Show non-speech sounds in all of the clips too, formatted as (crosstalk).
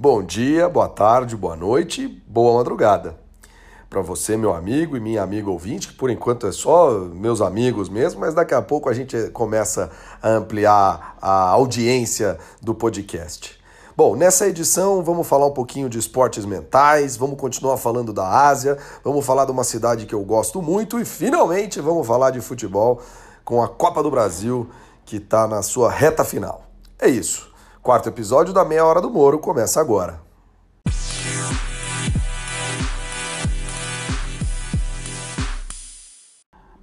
Bom dia, boa tarde, boa noite, boa madrugada. Para você, meu amigo e minha amiga ouvinte, que por enquanto é só meus amigos mesmo, mas daqui a pouco a gente começa a ampliar a audiência do podcast. Bom, nessa edição vamos falar um pouquinho de esportes mentais, vamos continuar falando da Ásia, vamos falar de uma cidade que eu gosto muito e finalmente vamos falar de futebol com a Copa do Brasil que está na sua reta final. É isso. Quarto episódio da Meia Hora do Moro começa agora.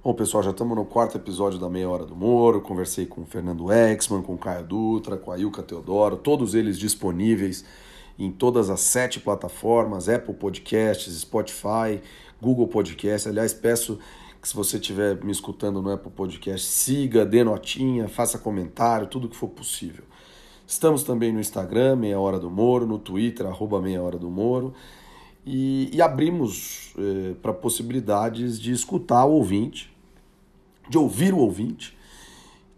Bom, pessoal, já estamos no quarto episódio da Meia Hora do Moro. Conversei com o Fernando Exman, com o Caio Dutra, com a Ilka Teodoro, todos eles disponíveis em todas as sete plataformas: Apple Podcasts, Spotify, Google Podcasts. Aliás, peço que se você estiver me escutando no Apple Podcast, siga, dê notinha, faça comentário, tudo que for possível. Estamos também no Instagram, Meia Hora do Moro, no Twitter, arroba Meia Hora do Moro. E, e abrimos eh, para possibilidades de escutar o ouvinte, de ouvir o ouvinte.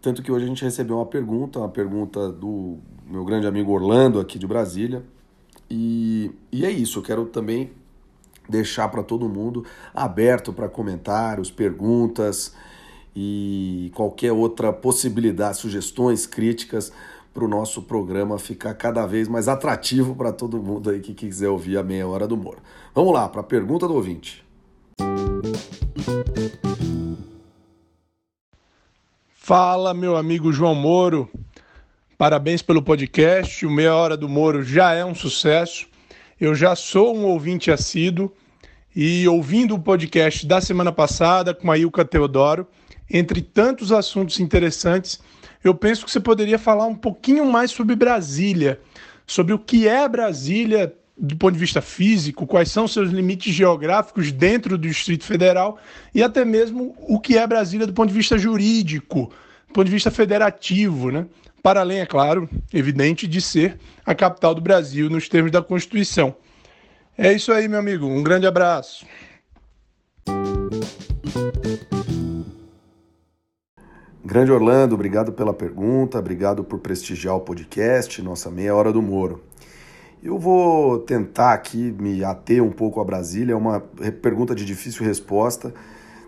Tanto que hoje a gente recebeu uma pergunta, uma pergunta do meu grande amigo Orlando aqui de Brasília. E, e é isso, eu quero também deixar para todo mundo aberto para comentários, perguntas e qualquer outra possibilidade, sugestões, críticas para o nosso programa ficar cada vez mais atrativo para todo mundo aí que quiser ouvir a meia hora do humor. Vamos lá para a pergunta do ouvinte. Fala, meu amigo João Moro. Parabéns pelo podcast. O Meia Hora do Moro já é um sucesso. Eu já sou um ouvinte assíduo e ouvindo o podcast da semana passada com a Ilka Teodoro, entre tantos assuntos interessantes, eu penso que você poderia falar um pouquinho mais sobre Brasília, sobre o que é Brasília do ponto de vista físico, quais são seus limites geográficos dentro do Distrito Federal e até mesmo o que é Brasília do ponto de vista jurídico, do ponto de vista federativo, né? Para além, é claro, evidente, de ser a capital do Brasil nos termos da Constituição. É isso aí, meu amigo. Um grande abraço. Grande Orlando, obrigado pela pergunta, obrigado por prestigiar o podcast, nossa meia hora do Moro. Eu vou tentar aqui me ater um pouco a Brasília, é uma pergunta de difícil resposta,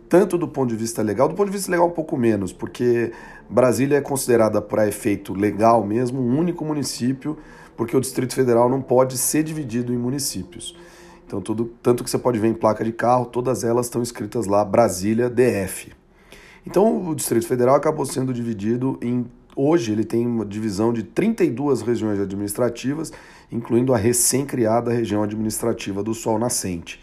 tanto do ponto de vista legal, do ponto de vista legal um pouco menos, porque Brasília é considerada para efeito legal mesmo um único município, porque o Distrito Federal não pode ser dividido em municípios. Então, tudo, tanto que você pode ver em placa de carro, todas elas estão escritas lá Brasília DF. Então o Distrito Federal acabou sendo dividido em. Hoje ele tem uma divisão de 32 regiões administrativas, incluindo a recém-criada região administrativa do Sol Nascente.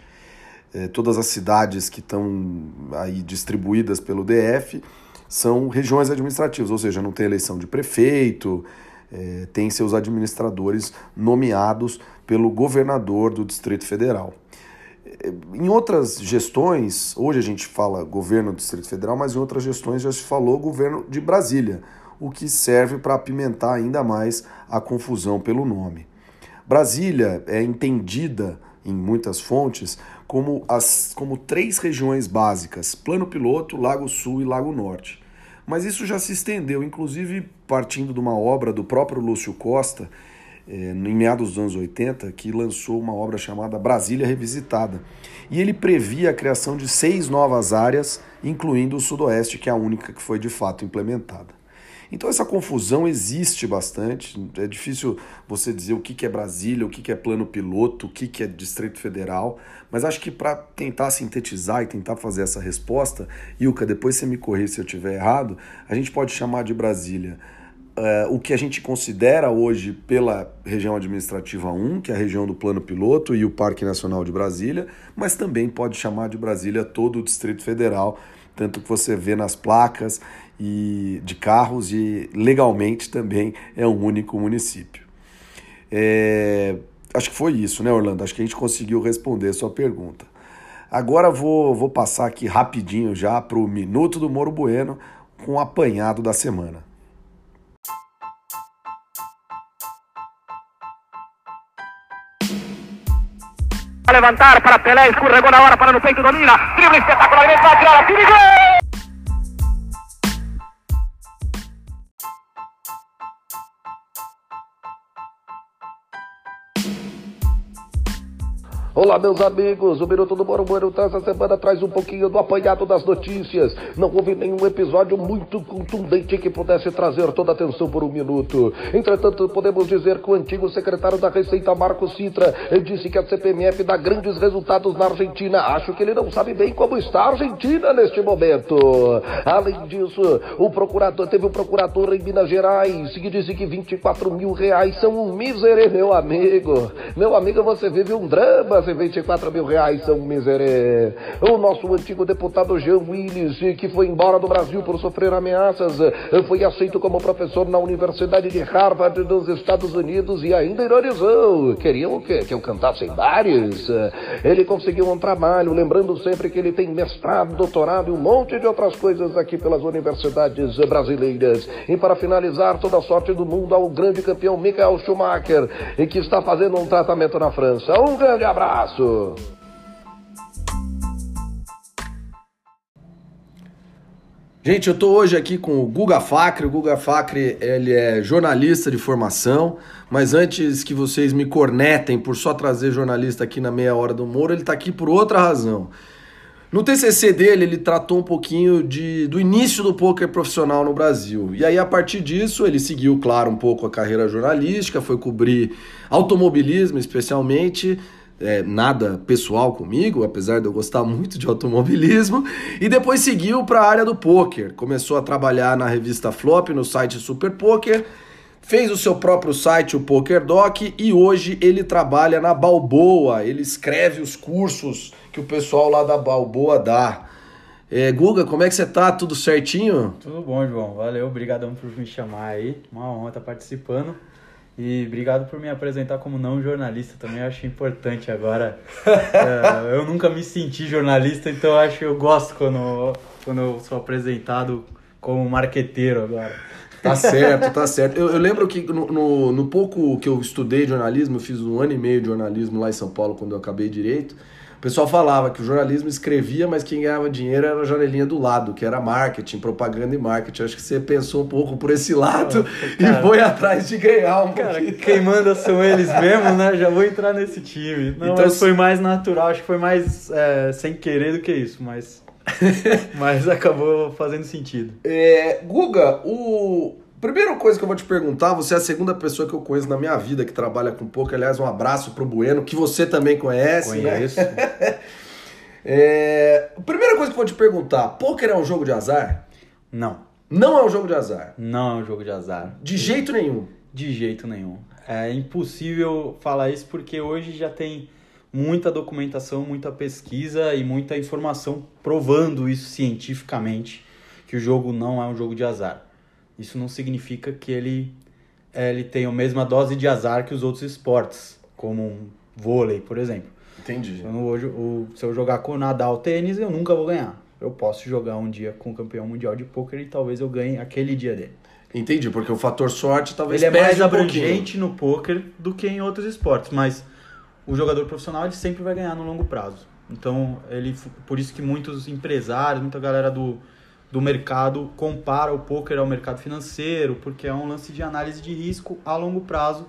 É, todas as cidades que estão aí distribuídas pelo DF são regiões administrativas, ou seja, não tem eleição de prefeito, é, tem seus administradores nomeados pelo governador do Distrito Federal. Em outras gestões, hoje a gente fala governo do Distrito Federal, mas em outras gestões já se falou governo de Brasília, o que serve para apimentar ainda mais a confusão pelo nome. Brasília é entendida em muitas fontes como, as, como três regiões básicas: Plano Piloto, Lago Sul e Lago Norte. Mas isso já se estendeu, inclusive partindo de uma obra do próprio Lúcio Costa, é, em meados dos anos 80, que lançou uma obra chamada Brasília Revisitada. E ele previa a criação de seis novas áreas, incluindo o Sudoeste, que é a única que foi de fato implementada. Então essa confusão existe bastante, é difícil você dizer o que é Brasília, o que é plano piloto, o que é Distrito Federal, mas acho que para tentar sintetizar e tentar fazer essa resposta, Ilka, depois você me corrija se eu estiver errado, a gente pode chamar de Brasília Uh, o que a gente considera hoje pela região administrativa 1, que é a região do Plano Piloto e o Parque Nacional de Brasília, mas também pode chamar de Brasília todo o Distrito Federal, tanto que você vê nas placas e de carros e legalmente também é um único município. É, acho que foi isso, né, Orlando? Acho que a gente conseguiu responder a sua pergunta. Agora vou, vou passar aqui rapidinho já para o Minuto do Moro Bueno com o apanhado da semana. Levantar para Pelé, escorregou na hora para no peito, domina, drible espetacular, ele vai tirar tira gol! Olá, meus amigos. O Minuto do Moro essa semana traz um pouquinho do apanhado das notícias. Não houve nenhum episódio muito contundente que pudesse trazer toda a atenção por um minuto. Entretanto, podemos dizer que o antigo secretário da Receita, Marco Citra, disse que a CPMF dá grandes resultados na Argentina. Acho que ele não sabe bem como está a Argentina neste momento. Além disso, o procurador teve um procurador em Minas Gerais que disse que 24 mil reais são um miserê, meu amigo. Meu amigo, você vive um drama 24 mil reais são miserê. O nosso antigo deputado Jean Willis, que foi embora do Brasil por sofrer ameaças, foi aceito como professor na Universidade de Harvard nos Estados Unidos e ainda ironizou. Queriam que, que eu cantasse em bares. Ele conseguiu um trabalho, lembrando sempre que ele tem mestrado, doutorado e um monte de outras coisas aqui pelas universidades brasileiras. E para finalizar, toda a sorte do mundo ao grande campeão Michael Schumacher, que está fazendo um tratamento na França. Um grande abraço! Abraço! Gente, eu estou hoje aqui com o Guga Facre. O Guga Facre ele é jornalista de formação, mas antes que vocês me cornetem por só trazer jornalista aqui na meia hora do Moro, ele está aqui por outra razão. No TCC dele, ele tratou um pouquinho de, do início do poker profissional no Brasil. E aí, a partir disso, ele seguiu, claro, um pouco a carreira jornalística, foi cobrir automobilismo, especialmente, é, nada pessoal comigo, apesar de eu gostar muito de automobilismo, e depois seguiu para a área do poker. Começou a trabalhar na revista Flop, no site Super Poker, fez o seu próprio site, o PokerDoc, e hoje ele trabalha na Balboa. Ele escreve os cursos que o pessoal lá da Balboa dá. É, Guga, como é que você tá? Tudo certinho? Tudo bom, João. Valeu, obrigadão por me chamar aí. Uma honra estar participando. E obrigado por me apresentar como não jornalista também, acho importante agora. (laughs) é, eu nunca me senti jornalista, então acho que eu gosto quando, quando eu sou apresentado como marqueteiro agora. Tá certo, tá certo. Eu, eu lembro que no, no, no, pouco que eu estudei jornalismo, eu fiz um ano e meio de jornalismo lá em São Paulo quando eu acabei direito. O pessoal falava que o jornalismo escrevia, mas quem ganhava dinheiro era a janelinha do lado, que era marketing, propaganda e marketing. acho que você pensou um pouco por esse lado (laughs) cara, e foi atrás de ganhar um cara, pouquinho. Quem manda (laughs) são eles mesmo, né? Já vou entrar nesse time. Não, então, foi mais natural, acho que foi mais é, sem querer do que isso, mas. (laughs) mas acabou fazendo sentido. É, Guga, o Primeira coisa que eu vou te perguntar, você é a segunda pessoa que eu conheço na minha vida que trabalha com poker. Aliás, um abraço pro Bueno, que você também conhece, né? Conheço. né? (laughs) é... Primeira coisa que eu vou te perguntar, poker é um jogo de azar? Não. Não é um jogo de azar? Não é um jogo de azar. De jeito nenhum? De jeito nenhum. É impossível falar isso porque hoje já tem muita documentação, muita pesquisa e muita informação provando isso cientificamente, que o jogo não é um jogo de azar isso não significa que ele, é, ele tenha a mesma dose de azar que os outros esportes, como um vôlei, por exemplo. Entendi. Então, hoje, o, se eu jogar com o Nadal tênis, eu nunca vou ganhar. Eu posso jogar um dia com o campeão mundial de pôquer e talvez eu ganhe aquele dia dele. Entendi, porque o fator sorte talvez Ele é mais abrangente um no pôquer do que em outros esportes, mas o jogador profissional ele sempre vai ganhar no longo prazo. Então, ele por isso que muitos empresários, muita galera do do mercado compara o poker ao mercado financeiro, porque é um lance de análise de risco a longo prazo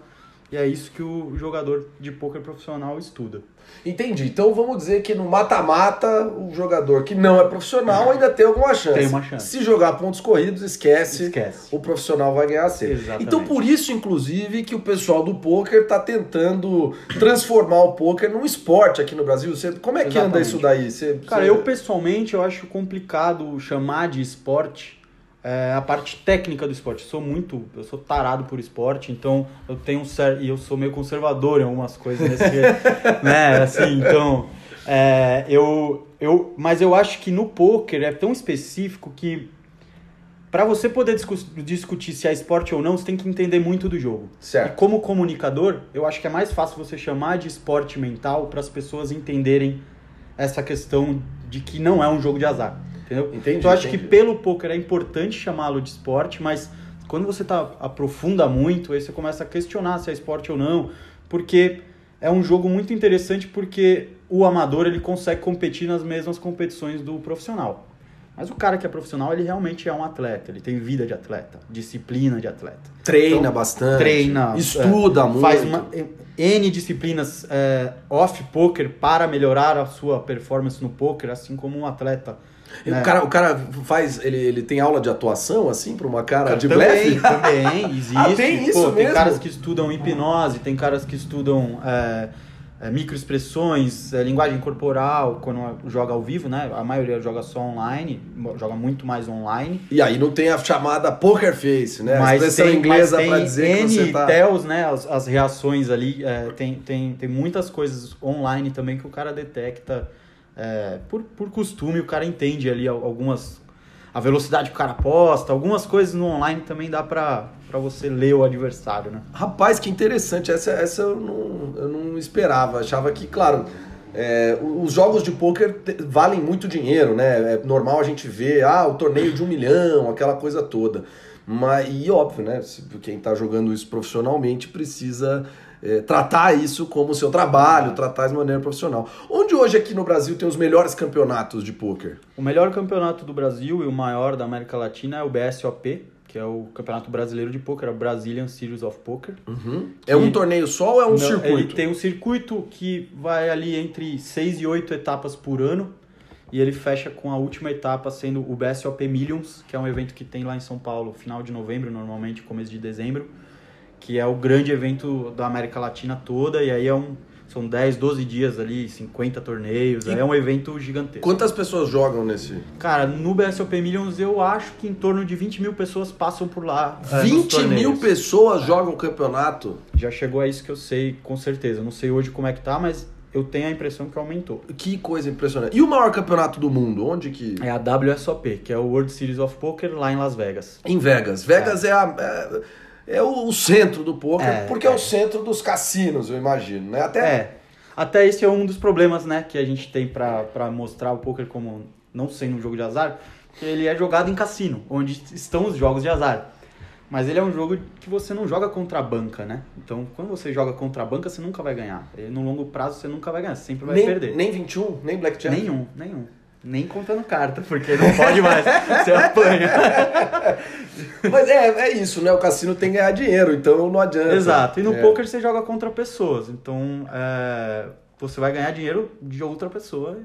e é isso que o jogador de poker profissional estuda. Entendi. Então vamos dizer que no mata-mata, o jogador que não é profissional ainda tem alguma chance. Tem uma chance. Se jogar pontos corridos, esquece. Esquece. O profissional vai ganhar sempre. Exatamente. Então por isso, inclusive, que o pessoal do poker está tentando transformar o poker num esporte aqui no Brasil. Você, como é que Exatamente. anda isso daí? Você, Cara, você... eu pessoalmente eu acho complicado chamar de esporte é, a parte técnica do esporte. Eu sou muito, eu sou tarado por esporte, então eu tenho um certo, e eu sou meio conservador em algumas coisas nesse, (laughs) né, assim, então, é, eu, eu, mas eu acho que no poker é tão específico que para você poder discu discutir se é esporte ou não, você tem que entender muito do jogo. Certo. E como comunicador, eu acho que é mais fácil você chamar de esporte mental para as pessoas entenderem essa questão de que não é um jogo de azar. Entendeu? Entendi, então eu acho entendi. que pelo poker é importante chamá-lo de esporte, mas quando você tá, aprofunda muito, aí você começa a questionar se é esporte ou não, porque é um jogo muito interessante porque o amador ele consegue competir nas mesmas competições do profissional. Mas o cara que é profissional, ele realmente é um atleta, ele tem vida de atleta, disciplina de atleta. Treina Então, bastante. treina, Estuda é, muito. Faz uma, N disciplinas é, off poker para melhorar a sua performance no poker, assim como um atleta. Né? O, cara, o cara faz. Ele, ele tem aula de atuação, assim, pra uma cara de também, blefe? também, (laughs) existe. Ah, tem isso Pô, Tem mesmo? caras que estudam hipnose, tem caras que estudam é, é, microexpressões, é, linguagem corporal, quando joga ao vivo, né? A maioria joga só online, joga muito mais online. E aí não tem a chamada poker face, né? a Mas expressão tem, inglesa pra dizer que N você tá. tells, né? As, as reações ali. é, tem, tem, tem muitas coisas online também que o cara detecta é, por, por costume, o cara entende ali al- algumas. A velocidade que o cara posta, algumas coisas no online também dá pra, pra você ler o adversário, né? Rapaz, que interessante. Essa, essa eu, não, eu não esperava. Achava que, claro, é, os jogos de pôquer valem muito dinheiro, né? É normal a gente ver, ah, o torneio de um milhão, aquela coisa toda. Mas, e óbvio, né? Quem tá jogando isso profissionalmente precisa é, tratar isso como seu trabalho, tratar de maneira profissional. Onde hoje aqui no Brasil tem os melhores campeonatos de pôquer? O melhor campeonato do Brasil e o maior da América Latina é o BSOP, que é o Campeonato Brasileiro de Poker, a Brazilian Series of Poker. É um torneio só ou é um Não, circuito? Ele tem um circuito que vai ali entre 6 e 8 etapas por ano. E ele fecha com a última etapa sendo o BSOP Millions, que é um evento que tem lá em São Paulo, final de novembro, normalmente, começo de dezembro. Que é o grande evento da América Latina toda. E aí é um, são 10, 12 dias ali, 50 torneios. E- É um evento gigantesco. Quantas pessoas jogam nesse? Cara, no BSOP Millions eu acho que em torno de 20 mil pessoas passam por lá. é, nos 20 mil torneios. pessoas jogam o campeonato? Já chegou a isso que eu sei, com certeza. Não sei hoje como é que tá, mas eu tenho a impressão que aumentou. Que coisa impressionante. E o maior campeonato do mundo? Onde que. É a WSOP, que é o World Series of Poker lá em Las Vegas. Em Vegas. Vegas é, a, é, é o, o centro do poker, É, porque é. é. o centro dos cassinos, eu imagino, né? Até É. Até esse é um dos problemas, né, que a gente tem pra, pra mostrar o poker como não sendo um jogo de azar, que ele é jogado em cassino, onde estão os jogos de azar. Mas ele é um jogo que você não joga contra a banca, né? Então, quando você joga contra a banca, você nunca vai ganhar. E no longo prazo, você nunca vai ganhar, você sempre vai nem, perder. nem 21, nem Blackjack. Nenhum, nenhum. Nem contando carta, porque (laughs) não pode mais. Você apanha. (laughs) Mas é, é isso, né? O cassino tem que ganhar dinheiro, então não adianta. Exato. E no É. poker você joga contra pessoas. Então, é, você vai ganhar dinheiro de outra pessoa.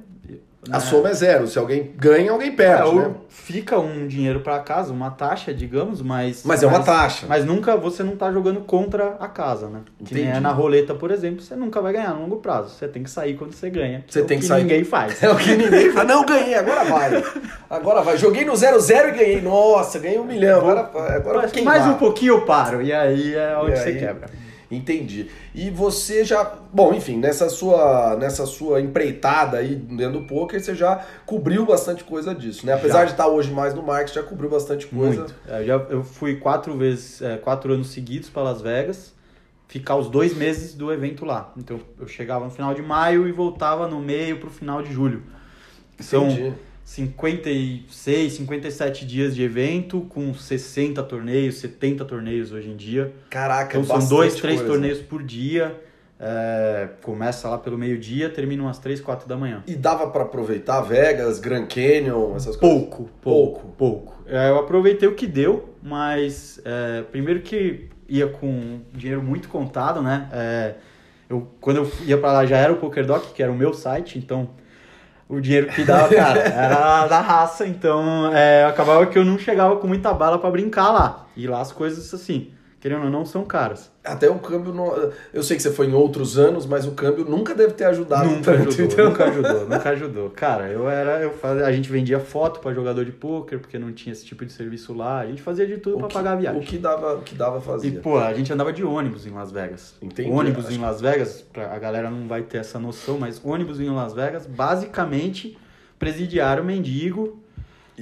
A né? soma é zero. Se alguém ganha, alguém perde, É, ou né? Fica um dinheiro pra casa, uma taxa, digamos, mas. Mas é uma taxa. Mas nunca você não tá jogando contra a casa, né? Que nem Entendi. é na roleta, por exemplo, você nunca vai ganhar no longo prazo. Você tem que sair quando você ganha. Você é o tem que sair. ninguém faz. (laughs) É o que ninguém fala. Não, ganhei, agora vai. Agora vai. Joguei no 0-0 e ganhei. Nossa, ganhei um milhão. Agora, agora Mas mais um pouquinho eu paro. E aí é onde E você aí? quebra. Entendi. E você já, bom, enfim, nessa sua, nessa sua empreitada aí dentro do poker, você já cobriu bastante coisa disso, né? Apesar Já. de estar hoje mais no marketing, já cobriu bastante coisa. Muito. É, Eu, já, eu fui quatro vezes, é, quatro anos seguidos para Las Vegas, ficar os dois meses do evento lá. Então eu chegava no final de maio e voltava no meio pro final de julho. São Entendi. 56, 57 dias de evento, com 60 torneios, 70 torneios hoje em dia. Caraca, Então são dois, três coisa. torneios por dia. É, começa lá pelo meio-dia, termina umas 3, 4 da manhã. E dava pra aproveitar Vegas, Grand Canyon, essas coisas? Pouco, pouco, pouco. É, eu aproveitei o que deu, mas é, primeiro que ia com dinheiro muito contado, né? É, eu, quando eu ia pra lá já era o PokerDoc, que era o meu site, então o dinheiro que dava, cara, era da raça, então é, acabava que eu não chegava com muita bala pra brincar lá. E lá as coisas, assim, querendo ou não, são caras. Até o câmbio, eu sei que você foi em outros anos, mas o câmbio nunca deve ter ajudado Nunca tanto, ajudou, então- nunca ajudou, nunca ajudou. Cara, eu era, eu fazia, a gente vendia foto pra jogador de pôquer, porque não tinha esse tipo de serviço lá. A gente fazia de tudo que- pagar a viagem. O que dava, o que dava E, fazia. pô, a gente andava de ônibus em Las Vegas. Entendi, ônibus em Las Vegas, pra, a galera não vai ter essa noção, mas ônibus em Las Vegas, basicamente, presidiário mendigo.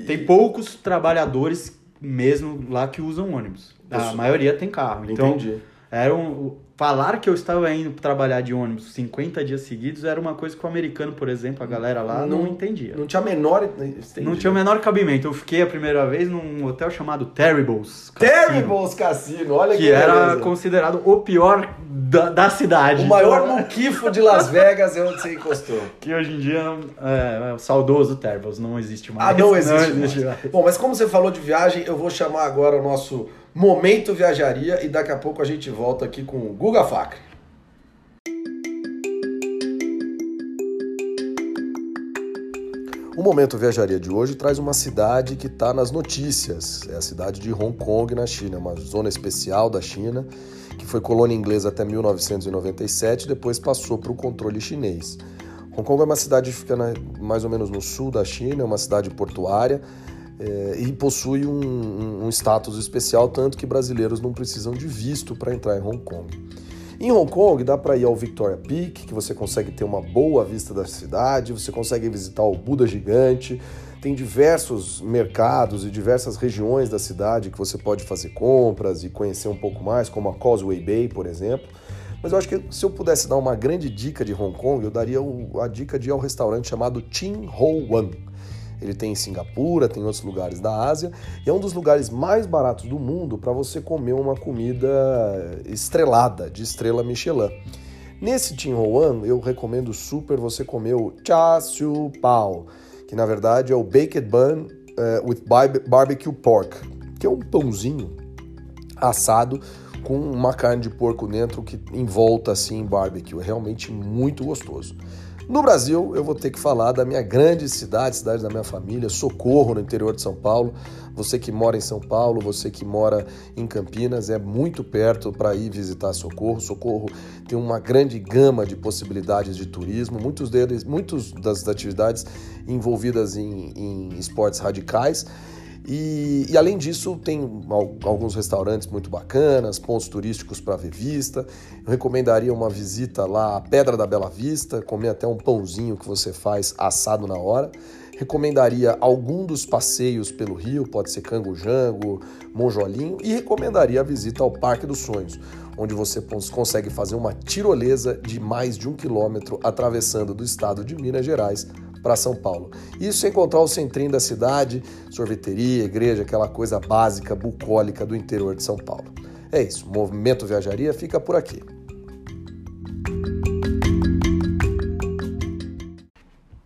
Tem poucos trabalhadores mesmo lá que usam ônibus. A maioria tem carro. Então, Entendi. Era um, falar que eu estava indo trabalhar de ônibus 50 dias seguidos era uma coisa que o americano, por exemplo, a galera lá não, Não- entendia. Não tinha a menor. Não tinha o menor cabimento. Eu fiquei a primeira vez num hotel chamado Terribles. Cassino, Terribles Cassino, olha que, Que era beleza. considerado o pior da, da cidade. O maior muquifo de Las Vegas é onde você encostou. Que hoje em dia é, é o saudoso Terribles, não existe mais. Ah, não existe. existe mais. mais. Bom, mas como você falou de viagem, eu vou chamar agora o nosso Momento Viajaria e daqui a pouco a gente volta aqui com o Guga Facre. O Momento Viajaria de hoje traz uma cidade que está nas notícias. É a cidade de Hong Kong, na China, uma zona especial da China, que foi colônia inglesa até 1997 e depois passou para o controle chinês. Hong Kong é uma cidade que fica mais ou menos no sul da China, é uma cidade portuária é, e possui um, um- status especial, tanto que brasileiros não precisam de visto para entrar em Hong Kong. Em Hong Kong dá para ir ao Victoria Peak, que você consegue ter uma boa vista da cidade, você consegue visitar o Buda gigante, tem diversos mercados e diversas regiões da cidade que você pode fazer compras e conhecer um pouco mais, como a Causeway Bay, por exemplo. Mas eu acho que se eu pudesse dar uma grande dica de Hong Kong, eu daria a dica de ir ao restaurante chamado Chin Ho Wan. Ele tem em Singapura, tem em outros lugares da Ásia, e é um dos lugares mais baratos do mundo para você comer uma comida estrelada, de estrela Michelin. Nesse Tim Ho Wan, eu recomendo super você comer o Cha Siu Pao, que na verdade é o Baked Bun eh, with barbe- Barbecue Pork, que é um pãozinho assado com uma carne de porco dentro que envolta assim em barbecue. É realmente muito gostoso. No Brasil, eu vou ter que falar da minha grande cidade, cidade da minha família, Socorro, no interior de São Paulo. Você que mora em São Paulo, você que mora em Campinas, é muito perto para ir visitar Socorro. Socorro tem uma grande gama de possibilidades de turismo, muitos deles, muitas das atividades envolvidas em, em esportes radicais. E, e, além disso, tem al- alguns restaurantes muito bacanas, pontos turísticos para ver vista. Eu recomendaria uma visita lá à Pedra da Bela Vista, comer até um pãozinho que você faz assado na hora. Recomendaria algum dos passeios pelo rio, pode ser Cango-Jango, Monjolinho, e recomendaria a visita ao Parque dos Sonhos, onde você consegue fazer uma tirolesa de mais de um quilômetro atravessando do estado de Minas Gerais para São Paulo. Isso sem encontrar o centrinho da cidade, sorveteria, igreja, aquela coisa básica, bucólica do interior de São Paulo. É isso, o Movimento Viajaria fica por aqui.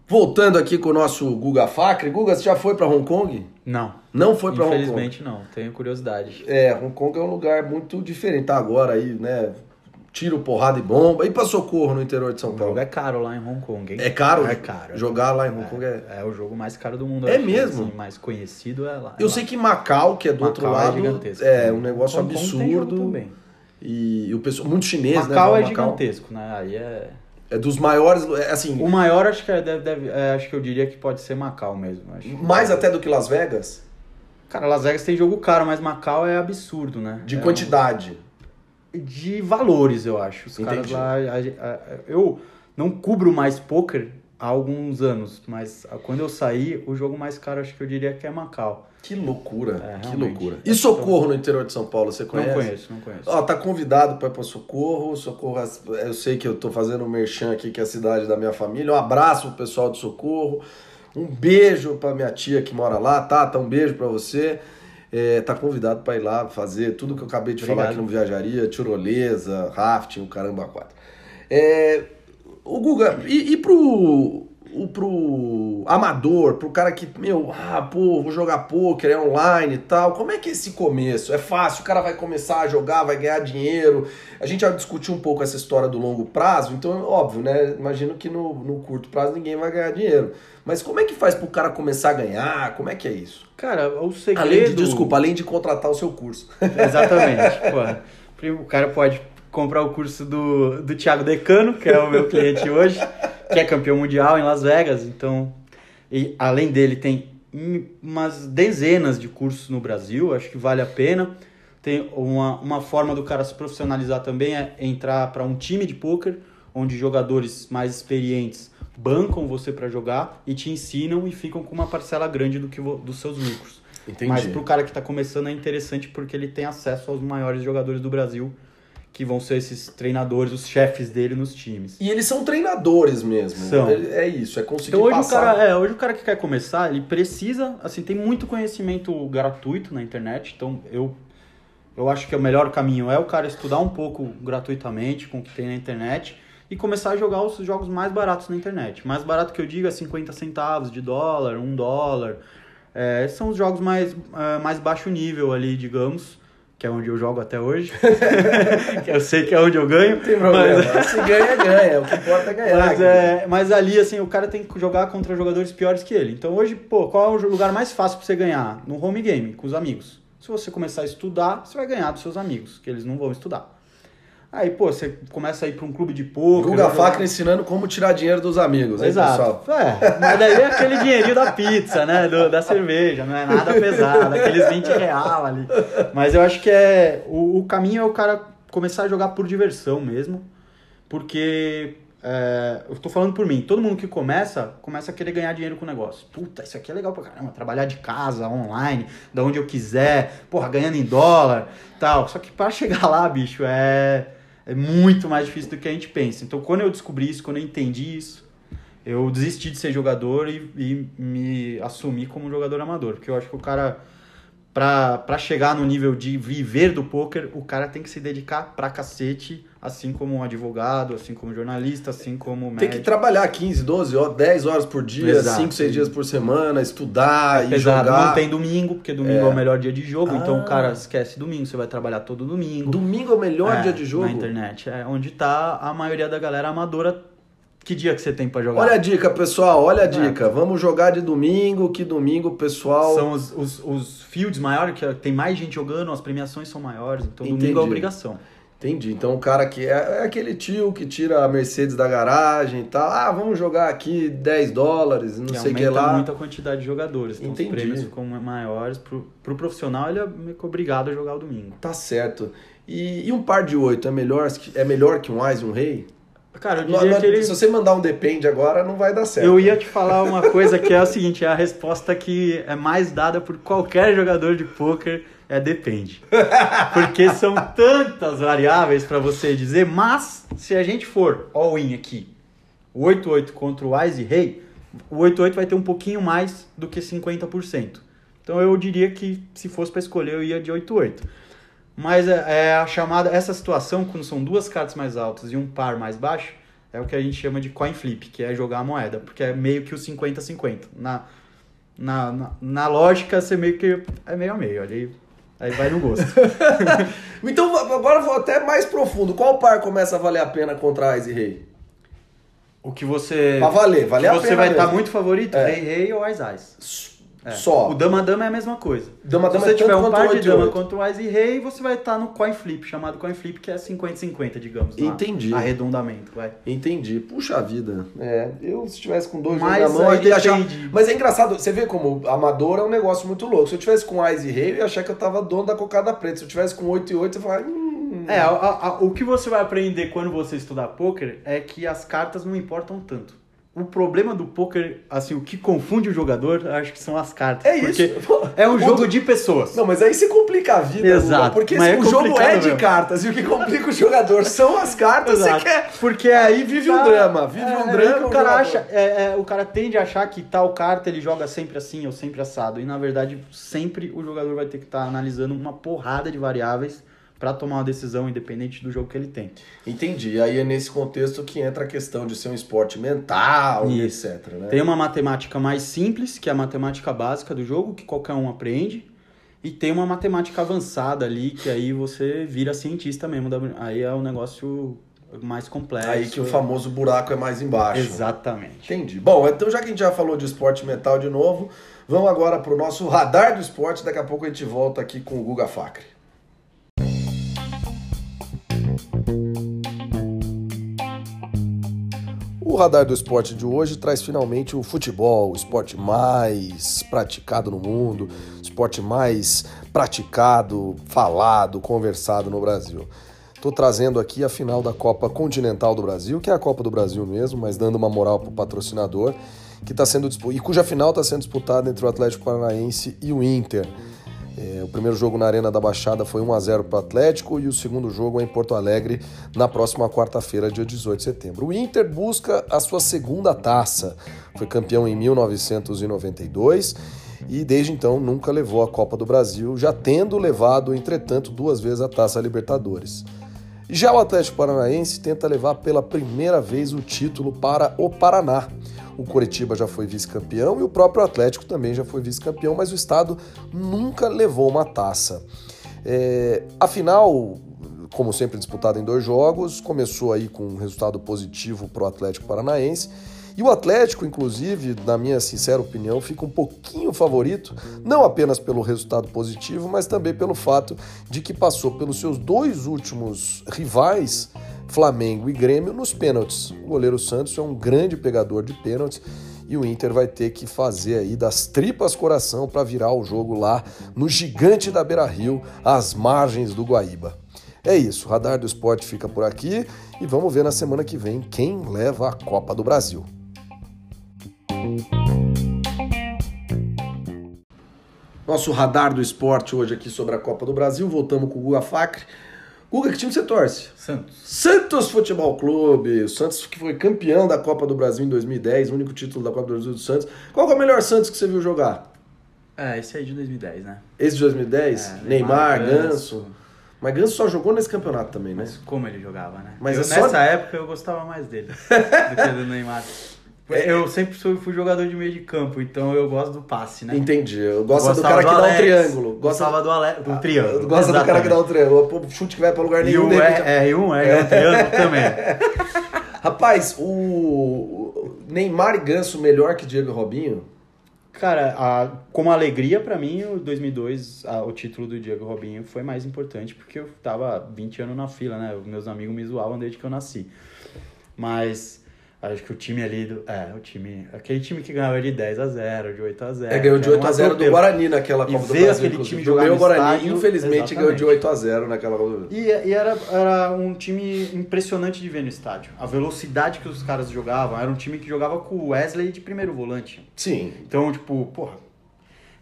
Voltando aqui com o nosso Guga Facre. Guga, você já foi para Hong Kong? Não. Não foi para Hong Kong? Infelizmente não, tenho curiosidade. É, Hong Kong é um lugar muito diferente. Tá agora aí, né? Tiro, porrada e bomba. E para Socorro no interior de São O Paulo? jogo é caro lá em Hong Kong, hein? É caro? É caro. Jogar lá em Hong Kong é... É o jogo mais caro do mundo. É eu mesmo? assim, mais conhecido é lá. Eu é sei lá. que Macau, que é do Macau outro é lado, gigantesco. é um negócio Hong absurdo. também. E, e o pessoal, muito chinês, Macau né? é Macau. gigantesco, né? Aí é... É dos maiores, é assim, O maior acho que é, deve, deve- é, acho que eu diria que pode ser Macau mesmo. Mais até do que Las Vegas, Cara, Las Vegas tem jogo caro, mas Macau é absurdo, né? de É quantidade. um- de valores, eu acho. Os caras Entendi. lá. a- a- eu não cubro mais poker há alguns anos, mas quando eu saí, o jogo mais caro acho que eu diria que é Macau. Que loucura, É, que loucura. E Socorro no interior de São Paulo, você conhece? Não conheço, não conheço. Ó, tá convidado para ir pra Socorro. Socorro, eu sei que eu tô fazendo um merchan aqui, que é a cidade da minha família. Um abraço pro pessoal de Socorro. Um beijo pra minha tia que mora lá, Tata. Um beijo pra você. É, tá convidado para ir lá fazer tudo que eu acabei de falar Obrigado. aqui no Viajaria, tirolesa, rafting, o caramba quatro. É, o Guga, e, e pro, o, pro amador, pro cara que, meu, ah, pô, vou jogar poker, é online e tal, como é que é esse começo? É fácil, o cara vai começar a jogar, vai ganhar dinheiro. A gente já discutiu um pouco essa história do longo prazo, então, óbvio, né? Imagino que no, no curto prazo ninguém vai ganhar dinheiro. Mas como é que faz pro cara começar a ganhar? Como é que é isso? Cara, o segredo. Além de, desculpa, além de contratar o seu curso. (laughs) Exatamente. Pô, o cara pode comprar o curso do, do Thiago Decano, que é o meu cliente hoje, que é campeão mundial em Las Vegas. Então, e além dele, tem umas dezenas de cursos no Brasil, acho que vale a pena. Tem uma, uma forma do cara se profissionalizar também é entrar para um time de poker, onde jogadores mais experientes bancam você para jogar e te ensinam e ficam com uma parcela grande do que dos seus lucros. Entendi. Mas pro cara que tá começando é interessante porque ele tem acesso aos maiores jogadores do Brasil, que vão ser esses treinadores, os chefes dele nos times. E eles são treinadores mesmo. São. É isso, é conseguir Então hoje o, passar. cara, é, hoje o cara que quer começar, ele precisa, assim, tem muito conhecimento gratuito na internet, então eu, eu acho que o melhor caminho é o cara estudar um pouco gratuitamente com o que tem na internet e começar a jogar os jogos mais baratos na internet. Mais barato que eu digo é 50 centavos de dólar, 1 dólar. É, são os jogos mais, é, mais baixo nível ali, digamos, que é onde eu jogo até hoje. (laughs) que eu sei que é onde eu ganho. Não tem problema. mas- (laughs) Se ganha, ganha. O que importa é ganhar. mas, é, mas ali, assim, o cara tem que jogar contra jogadores piores que ele. Então hoje, pô, qual é o lugar mais fácil pra você ganhar? No home game, com os amigos. Se você começar a estudar, você vai ganhar dos seus amigos, que eles não vão estudar. Aí, pô, você começa a ir pra um clube de poker. Guga Facra ensinando como tirar dinheiro dos amigos, hein, Exato. pessoal? É, mas daí é aquele dinheirinho da pizza, né? do- da cerveja, não é nada pesado, aqueles 20 real ali. Mas eu acho que é. O, o caminho é o cara começar a jogar por diversão mesmo. Porque. é, eu tô falando por mim, todo mundo que começa, começa a querer ganhar dinheiro com o negócio. Puta, isso aqui é legal pra caramba, trabalhar de casa, online, da onde eu quiser, porra, ganhando em dólar, tal. Só que pra chegar lá, bicho, é, é muito mais difícil do que a gente pensa. Então, quando eu descobri isso, quando eu entendi isso, eu desisti de ser jogador e, e me assumi como jogador amador. Porque eu acho que o cara, pra, pra chegar no nível de viver do poker, o cara tem que se dedicar pra cacete, assim como um advogado, assim como jornalista, assim como Tem que médico. trabalhar 15, 12, ó, 10 horas por dia, Exato. 5, 6 dias por semana, estudar e Pesado, jogar. não tem domingo, porque domingo é, É. o melhor dia de jogo, então Ah. o cara esquece domingo, você vai trabalhar todo domingo. Domingo é o melhor É, dia de jogo. Na internet, é onde tá a maioria da galera amadora. Que dia que você tem pra jogar? Olha a dica, pessoal, olha a dica. Vamos jogar de domingo, que domingo, pessoal. São os, os, os fields maiores, que tem mais gente jogando, as premiações são maiores, então Entendi. domingo é obrigação. Entendi. Então o cara que é, é aquele tio que tira a Mercedes da garagem e tal. Ah, vamos jogar aqui 10 dólares, não que sei o que lá. muito a quantidade de jogadores. Então Entendi. os prêmios ficam maiores. Pro, pro profissional, ele é meio que obrigado a jogar o domingo. Tá certo. E, e um par de oito é melhor, que- é melhor que um Ás e um rei? Cara, eu diria que ele... Se você mandar um depende agora, não vai dar certo. Eu ia te falar uma coisa que é o seguinte, é a resposta que é mais dada por qualquer jogador de pôquer é depende. Porque são tantas variáveis pra você dizer, mas se a gente for all-in aqui, o 8-8 contra o Ás e Rei, o 8-8 vai ter um pouquinho mais do que 50%. Então eu diria que se fosse pra escolher eu ia de 8-8. Mas é, é a chamada, essa situação, quando são duas cartas mais altas e um par mais baixo, é o que a gente chama de coin flip, que é jogar a moeda, porque é meio que o 50-50. Na, na, na, na lógica, você meio que é meio a meio, ali, aí vai no gosto. (laughs) Então agora eu vou até mais profundo. Qual par começa a valer a pena contra Ás e rei? o que você. Pra valer, valer a você pena vai estar mesmo. muito favorito, É. rei, rei ou ás, ás. É. Só. O dama dama é a mesma coisa. Dama Se dama você é tiver um par de dama contra o Ás e Rei, você vai estar no coin flip, chamado coin flip, que é 50-50, digamos. Entendi. Arredondamento, vai. Entendi. Puxa vida. É, eu se tivesse com dois Mas na mão, eu ia achar... Mas é engraçado, você vê como amador é um negócio muito louco. Se eu tivesse com Ás e Rei, eu ia achar que eu tava dono da cocada preta. Se eu tivesse com 8 e 8, eu ia falar... Hum... É, a- a- o que você vai aprender quando você estudar poker é que as cartas não importam tanto. O problema do poker, assim, o que confunde o jogador, acho que são as cartas. É porque isso. É um jogo de pessoas. Não, mas aí você complica a vida, Exato, Lula, porque mas é o jogo é de mesmo. cartas e o que complica o jogador são as cartas. Exato. Você quer... Porque Aí vive um tá- drama, vive é, um é drama. que o o cara acha, é, é, o cara tende a achar que tal carta ele joga sempre assim ou sempre assado. E na verdade, sempre o jogador vai ter que estar analisando uma porrada de variáveis para tomar uma decisão independente do jogo que ele tem. Entendi. Aí é nesse contexto que entra a questão de ser um esporte mental e Isso. etc. Né? Tem uma matemática mais simples, que é a matemática básica do jogo, que qualquer um aprende. E tem uma matemática avançada ali, que aí você vira cientista mesmo. da- Aí é um negócio mais complexo. Aí que o famoso buraco é mais embaixo. Exatamente. Entendi. Bom, então já que a gente já falou de esporte mental de novo, vamos agora pro nosso radar do esporte. Daqui a pouco a gente volta aqui com o Guga Facre. O radar do esporte de hoje traz finalmente o futebol, o esporte mais praticado no mundo, o esporte mais praticado, falado, conversado no Brasil. Estou trazendo aqui a final da Copa Continental do Brasil, que é a Copa do Brasil mesmo, mas dando uma moral para o patrocinador, que está sendo e cuja final está sendo disputada entre o Atlético Paranaense e o Inter. É, o primeiro jogo na Arena da Baixada foi 1 a 0 para o Atlético e o segundo jogo é em Porto Alegre na próxima quarta-feira, dia 18 de setembro. O Inter busca a sua segunda taça. Foi campeão em 1992 e desde então nunca levou a Copa do Brasil, já tendo levado, entretanto, duas vezes a Taça Libertadores. Já o Atlético Paranaense tenta levar pela primeira vez o título para o Paraná. O Coritiba já foi vice-campeão e o próprio Atlético também já foi vice-campeão, mas o estado nunca levou uma taça. É, afinal, como sempre disputado em dois jogos, começou aí com um resultado positivo para o Atlético Paranaense. E o Atlético, inclusive, na minha sincera opinião, fica um pouquinho favorito, não apenas pelo resultado positivo, mas também pelo fato de que passou pelos seus dois últimos rivais Flamengo e Grêmio nos pênaltis. O goleiro Santos é um grande pegador de pênaltis e o Inter vai ter que fazer aí das tripas coração para virar o jogo lá no gigante da Beira-Rio, às margens do Guaíba. É isso, o Radar do Esporte fica por aqui e vamos ver na semana que vem quem leva a Copa do Brasil. Nosso radar do esporte hoje aqui sobre a Copa do Brasil. Voltamos com o Guga Facre. Guga, que time você torce? Santos. Santos Futebol Clube. O Santos que foi campeão da Copa do Brasil em 2010, o único título da Copa do Brasil do Santos. Qual é o melhor Santos que você viu jogar? É, esse aí de 2010, né? Esse de 2010? É, Neymar, Neymar, Ganso. Ganso. Mas Ganso só jogou nesse campeonato também, né? Mas como ele jogava, né? Mas Eu, é só- Nessa época eu gostava mais dele do que do Neymar. (laughs) É. Eu sempre fui, fui jogador de meio de campo, então eu gosto do passe, né? Entendi. Eu gosto do cara que dá um Alex, triângulo. Gosta Gostava do, Ale... do triângulo. Gosta do cara que dá um triângulo. Pô, chute que vai pra lugar E nenhum. um de repente- é, é, e um é, é um triângulo também. (laughs) Rapaz, o o Neymar e Ganso melhor que Diego e Robinho? Cara, a, como alegria pra mim, o 2002, a- o título do Diego Robinho foi mais importante porque eu tava 20 anos na fila, né? Meus amigos me zoavam desde que eu nasci. Mas acho que o time ali, do, é, o time, aquele time que ganhava de 10 a 0, de 8 a 0. É, ganhou de que era 8 um a 0 do. Guarani naquela E Copa do Brasil. aquele inclusive. time jogar meu no Guarani, estádio, infelizmente, ganhou de exatamente. 8 a 0 naquela Copa do E, e era, era um time impressionante de ver no estádio. A velocidade que os caras jogavam, era um time que jogava com o Wesley de primeiro volante. Sim. Então, tipo, porra,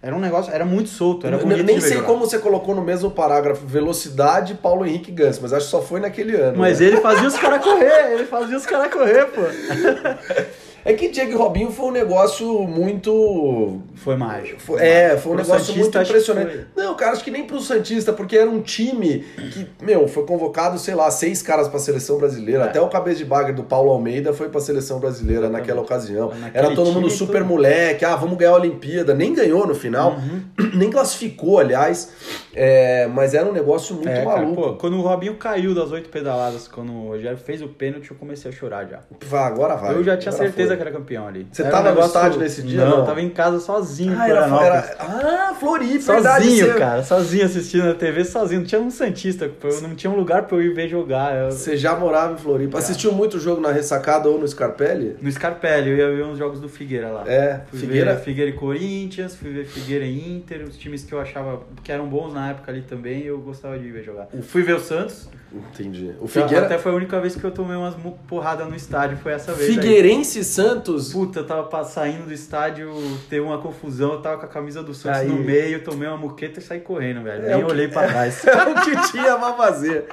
era um negócio, era muito solto, era Eu bonito nem sei como você colocou no mesmo parágrafo velocidade Paulo Henrique Ganso, mas acho que só foi naquele ano. Mas né? ele fazia os caras correr, ele fazia os caras correr, pô. (laughs) É que Diego e Robinho foi um negócio muito. Foi mágico. Foi- é, foi um Pro negócio Santista, muito impressionante. Não, cara, acho que nem pro Santista, porque era um time que, meu, foi convocado, sei lá, seis caras pra seleção brasileira. É. Até o cabeça de bagre do Paulo Almeida foi pra seleção brasileira Exatamente. naquela ocasião. Naquele Era todo mundo super todo- moleque, ah, vamos ganhar a Olimpíada. Nem ganhou no final, (clears throat) nem classificou, aliás. É, mas era um negócio muito É, cara, maluco. pô, quando o Robinho caiu das oito pedaladas, quando o Rogério fez o pênalti, eu comecei a chorar já. Vai, agora vai. eu já tinha certeza que era campeão ali. Você Era tava no negócio- estádio nesse dia, Não, não? eu tava em casa sozinho, Ah, era, era, ah, Floripa, verdade, Sozinho, você- cara, sozinho assistindo a TV, sozinho. Não tinha um Santista, eu não tinha um lugar pra eu ir ver jogar. Eu- Você já morava em Floripa. Assistiu muito jogo na ressacada ou no Scarpelli? No Scarpelli, eu ia ver uns jogos do Figueira lá. É, Fui Figueira. Figueira e Corinthians, fui ver Figueira e Inter, os times que eu achava que eram bons na época ali também, eu gostava de ver jogar. Fui ver o Santos, Entendi. O Figueira. até foi a única vez que eu tomei umas porradas no estádio, foi essa vez. aí. Figueirense e Santos. Puta, eu tava saindo do estádio, teve uma confusão, eu tava com a camisa do Santos Aí. no meio, tomei uma muqueta e saí correndo, velho. É Nem que- olhei pra trás. (laughs) É o que tinha pra fazer.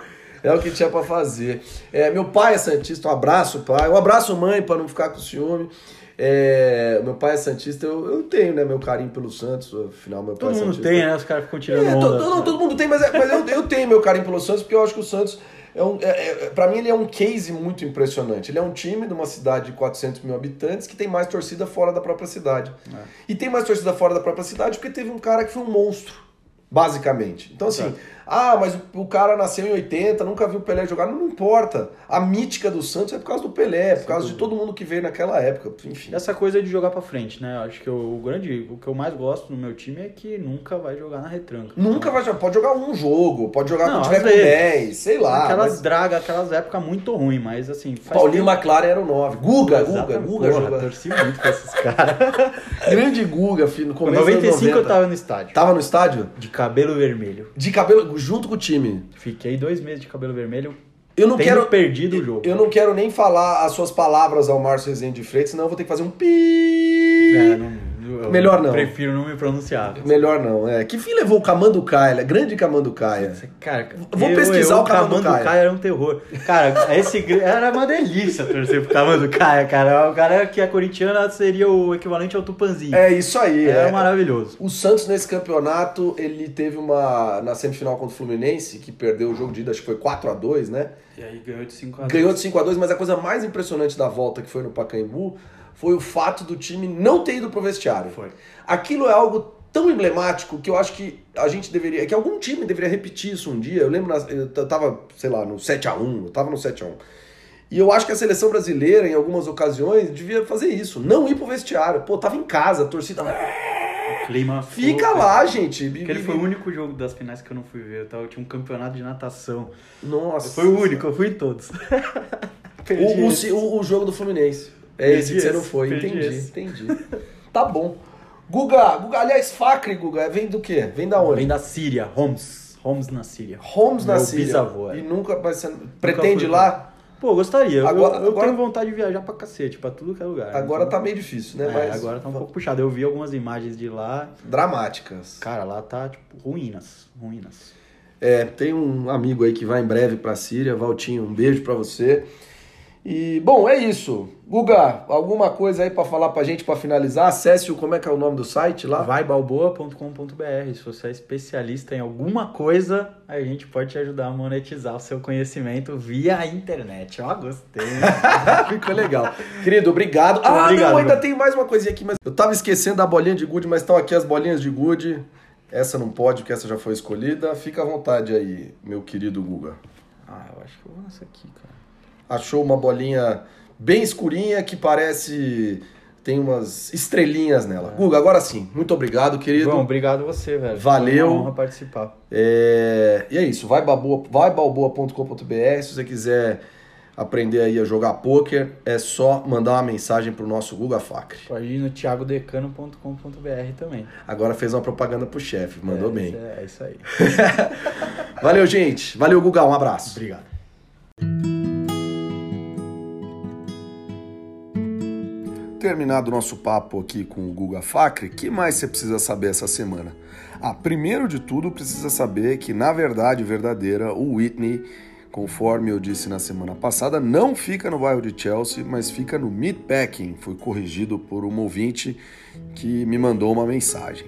É o que tinha pra fazer. É, meu pai é Santista, um abraço, pai. Um abraço, mãe, pra não ficar com ciúme. É, meu pai é Santista, eu, eu tenho, né, meu carinho pelo Santos. Afinal, meu pai Todo é mundo Santista. tem, né? Os caras ficam tirando É, onda. to- não, todo mundo tem, mas, é- mas eu, eu tenho meu carinho pelo Santos, porque eu acho que o Santos, é um, é, é, pra mim, ele é um case muito impressionante. Ele é um time de uma cidade de 400 mil habitantes que tem mais torcida fora da própria cidade. É. E tem mais torcida fora da própria cidade porque teve um cara que foi um monstro, basicamente. Então, assim. Ah, mas o, cara nasceu em 80, nunca viu o Pelé jogar. Não, não importa. A mítica do Santos é por causa do Pelé, é por causa de todo mundo que veio naquela época. Enfim. Essa coisa de jogar pra frente, né? Eu Acho que o, o grande, o que eu mais gosto no meu time é que nunca vai jogar na retranca. Nunca vai jogar. Pode jogar um jogo, pode jogar Não, quando tiver com vezes. 10, sei lá. aquelas mas- dragas, aquelas épocas muito ruins, mas assim. faz Paulinho tempo- McLaren era o 9. Guga, Guga. Guga Porra, jogava. torci muito pra esses caras. (laughs) Grande Guga, filho, no Em começo dos 95 anos 90. eu tava no estádio. Tava no estádio? De cabelo vermelho. De cabelo, junto com o time. Fiquei dois meses de cabelo vermelho. Eu não quero... perdido o jogo. Eu não quero nem falar as suas palavras ao Márcio Rezende de Freitas, senão eu vou ter que fazer um pi. É, não- Melhor não. prefiro não me pronunciar. Melhor não, é. Que fim levou o Camanducaia? Grande Camanducaia. Cara, Vou eu- pesquisar eu, o Camanducaia. Camanducaia era um terror. Cara, esse era uma delícia torcer pro Camanducaia, cara. O cara que é corintiano seria o equivalente ao Tupanzinho. É isso aí. Era é. maravilhoso. O Santos nesse campeonato, ele teve uma na semifinal contra o Fluminense, que perdeu o jogo de ida, acho que foi 4 a 2 né? E aí ganhou de 5 a Ganhou de 5 a 2 mas a coisa mais impressionante da volta que foi no Pacaembu foi o fato do time não ter ido pro vestiário. Foi. Aquilo é algo tão emblemático que eu acho que a gente deveria, que algum time deveria repetir isso um dia. Eu lembro, eu tava, sei lá, no 7 a 1 eu tava no 7 a 1 E eu acho que a seleção brasileira, em algumas ocasiões, devia fazer isso. Não ir pro vestiário. Pô, tava em casa, a torcida. O clima Fica foi- lá, gente. Aquele foi o único jogo das finais que eu não fui ver. Eu, tava, eu tinha um campeonato de natação. Nossa. Foi o único, eu fui em todos. (laughs) O, o- o jogo do Fluminense. É Perdi esse que você esse, não foi. Entendi, esse. entendi. (laughs) Tá bom. Guga, Guga, aliás, Facre, Guga, vem do quê? Vem da onde? Vem da Síria, Homs. Homs na Síria. Homes na Meu Síria. bisavô, é. E nunca vai ser... Pretende fui, lá? Pô, gostaria. Eu- Agora- eu, eu agora- tenho vontade de viajar pra cacete, pra tudo que é lugar. Agora Então, tá meio difícil, né? é, Mas agora tá um pouco puxado. Eu vi algumas imagens de lá. dramáticas. Cara, lá tá, tipo, ruínas. Ruínas. É, tem um amigo aí que vai em breve pra Síria, Valtinho, um beijo pra você. E, bom, é isso. Guga, alguma coisa aí pra falar pra gente pra finalizar? Acesse o, como é que é o nome do site lá? Vaibalboa.com.br. Se você é especialista em alguma coisa, a gente pode te ajudar a monetizar o seu conhecimento via internet. Ó, gostei. (laughs) Ficou legal. Querido, obrigado. Ah, Obrigado, não, ainda meu. tem mais uma coisinha aqui, mas eu tava esquecendo da bolinha de gude, mas estão aqui as bolinhas de gude. Essa não pode, porque essa já foi escolhida. Fica à vontade aí, meu querido Guga. ah, eu acho que eu vou nessa aqui, cara. Achou uma bolinha bem escurinha que parece. tem umas estrelinhas nela. Guga, agora sim. Muito obrigado, querido. Bom, obrigado você, velho. Valeu. Foi uma honra participar. É, E é isso, vai balboa- vaibalboa.com.br. Se você quiser aprender aí a jogar pôquer, é só mandar uma mensagem pro nosso Guga Facre. Pode ir no thiagodecano.com.br também. Agora fez uma propaganda pro chefe, mandou é, bem. É, é isso aí. (laughs) Valeu, gente. Valeu, Guga. Um abraço. Obrigado. Terminado o nosso papo aqui com o Guga Facre, que mais você precisa saber essa semana? Ah, primeiro de tudo, precisa saber que, na verdade verdadeira, o Whitney, conforme eu disse na semana passada, não fica no bairro de Chelsea, mas fica no Meatpacking. Foi corrigido por um ouvinte que me mandou uma mensagem.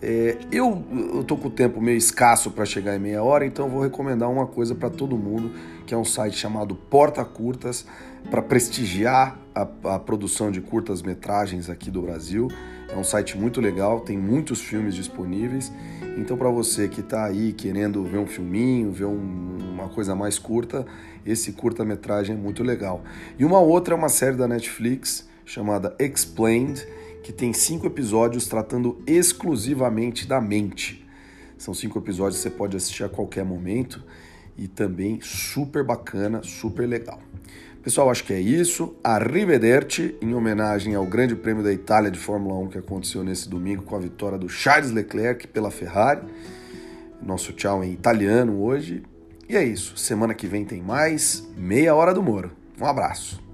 É, eu, eu tô com o tempo meio escasso para chegar em meia hora, então vou recomendar uma coisa para todo mundo, que é um site chamado Porta Curtas, para prestigiar a, a produção de curtas metragens aqui do Brasil. É um site muito legal, tem muitos filmes disponíveis. Então, para você que está aí querendo ver um filminho, ver um- uma coisa mais curta, esse curta-metragem é muito legal. E uma outra é uma série da Netflix chamada Explained, que tem cinco episódios tratando exclusivamente da mente. São cinco episódios que você pode assistir a qualquer momento e também super bacana, super legal. Pessoal, acho que é isso. Arrivederci, em homenagem ao Grande Prêmio da Itália de Fórmula 1 que aconteceu nesse domingo com a vitória do Charles Leclerc pela Ferrari. Nosso tchau em italiano hoje. E é isso. Semana que vem tem mais Meia Hora do Moro. Um abraço.